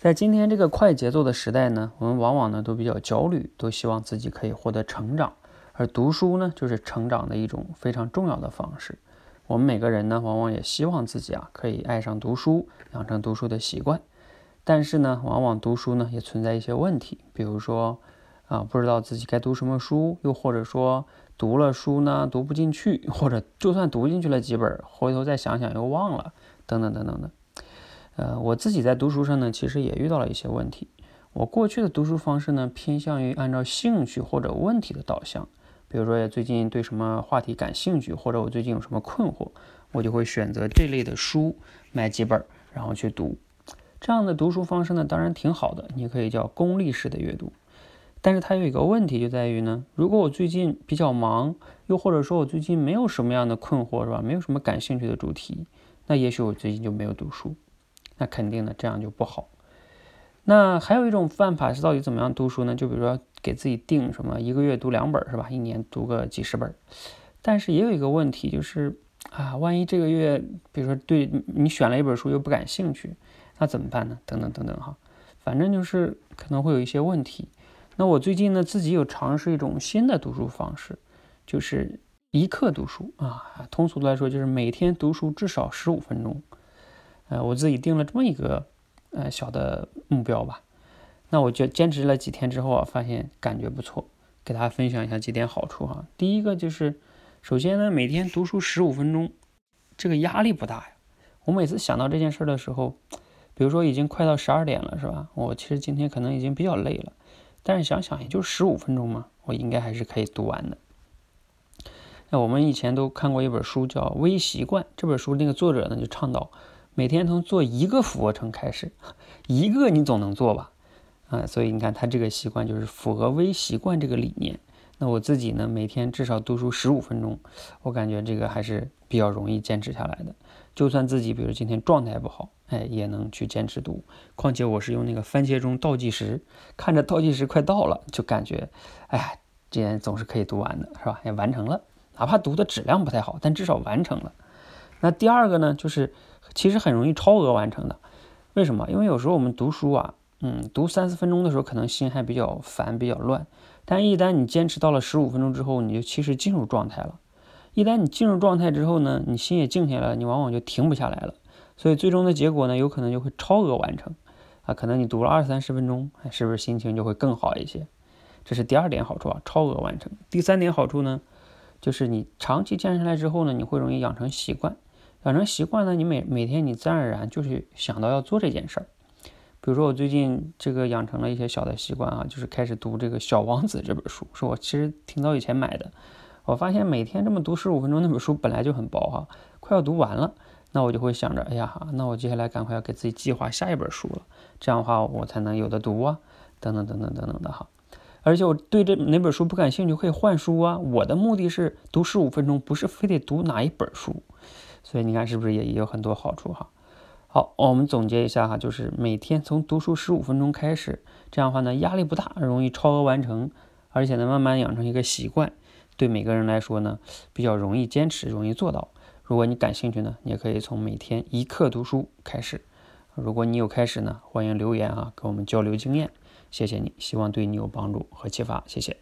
在今天这个快节奏的时代呢，我们往往呢都比较焦虑，都希望自己可以获得成长，而读书呢就是成长的一种非常重要的方式。我们每个人呢，往往也希望自己啊可以爱上读书，养成读书的习惯。但是呢，往往读书呢也存在一些问题，比如说啊不知道自己该读什么书，又或者说读了书呢读不进去，或者就算读进去了几本，回头再想想又忘了，等等等等的。呃，我自己在读书上呢，其实也遇到了一些问题。我过去的读书方式呢，偏向于按照兴趣或者问题的导向。比如说，最近对什么话题感兴趣，或者我最近有什么困惑，我就会选择这类的书，买几本，然后去读。这样的读书方式呢，当然挺好的，你可以叫功利式的阅读。但是它有一个问题，就在于呢，如果我最近比较忙，又或者说我最近没有什么样的困惑，是吧？没有什么感兴趣的主题，那也许我最近就没有读书。那肯定的，这样就不好。那还有一种办法是，到底怎么样读书呢？就比如说给自己定什么，一个月读两本，是吧？一年读个几十本。但是也有一个问题，就是啊，万一这个月，比如说对你选了一本书又不感兴趣，那怎么办呢？等等等等哈，反正就是可能会有一些问题。那我最近呢，自己有尝试一种新的读书方式，就是一刻读书啊。通俗的来说，就是每天读书至少十五分钟。呃，我自己定了这么一个呃小的目标吧，那我就坚持了几天之后啊，发现感觉不错，给大家分享一下几点好处哈。第一个就是，首先呢，每天读书十五分钟，这个压力不大呀。我每次想到这件事的时候，比如说已经快到十二点了，是吧？我其实今天可能已经比较累了，但是想想也就十五分钟嘛，我应该还是可以读完的。那我们以前都看过一本书叫《微习惯》，这本书那个作者呢就倡导。每天从做一个俯卧撑开始，一个你总能做吧？啊，所以你看他这个习惯就是符合微习惯这个理念。那我自己呢，每天至少读书十五分钟，我感觉这个还是比较容易坚持下来的。就算自己比如今天状态不好，哎，也能去坚持读。况且我是用那个番茄钟倒计时，看着倒计时快到了，就感觉，哎呀，今天总是可以读完的，是吧？也完成了，哪怕读的质量不太好，但至少完成了。那第二个呢，就是其实很容易超额完成的，为什么？因为有时候我们读书啊，嗯，读三四分钟的时候，可能心还比较烦、比较乱，但一旦你坚持到了十五分钟之后，你就其实进入状态了。一旦你进入状态之后呢，你心也静下来了，你往往就停不下来了。所以最终的结果呢，有可能就会超额完成啊。可能你读了二三十分钟，是不是心情就会更好一些？这是第二点好处啊，超额完成。第三点好处呢，就是你长期坚持下来之后呢，你会容易养成习惯。养成习惯呢，你每每天你自然而然就是想到要做这件事儿。比如说我最近这个养成了一些小的习惯啊，就是开始读这个《小王子》这本书，是我其实挺早以前买的。我发现每天这么读十五分钟，那本书本来就很薄哈，快要读完了，那我就会想着，哎呀，那我接下来赶快要给自己计划下一本书了，这样的话我才能有的读啊，等等等等等等的哈。而且我对这哪本书不感兴趣可以换书啊。我的目的是读十五分钟，不是非得读哪一本书。所以你看，是不是也也有很多好处哈？好，我们总结一下哈，就是每天从读书十五分钟开始，这样的话呢，压力不大，容易超额完成，而且呢，慢慢养成一个习惯，对每个人来说呢，比较容易坚持，容易做到。如果你感兴趣呢，你也可以从每天一刻读书开始。如果你有开始呢，欢迎留言啊，跟我们交流经验。谢谢你，希望对你有帮助和启发，谢谢。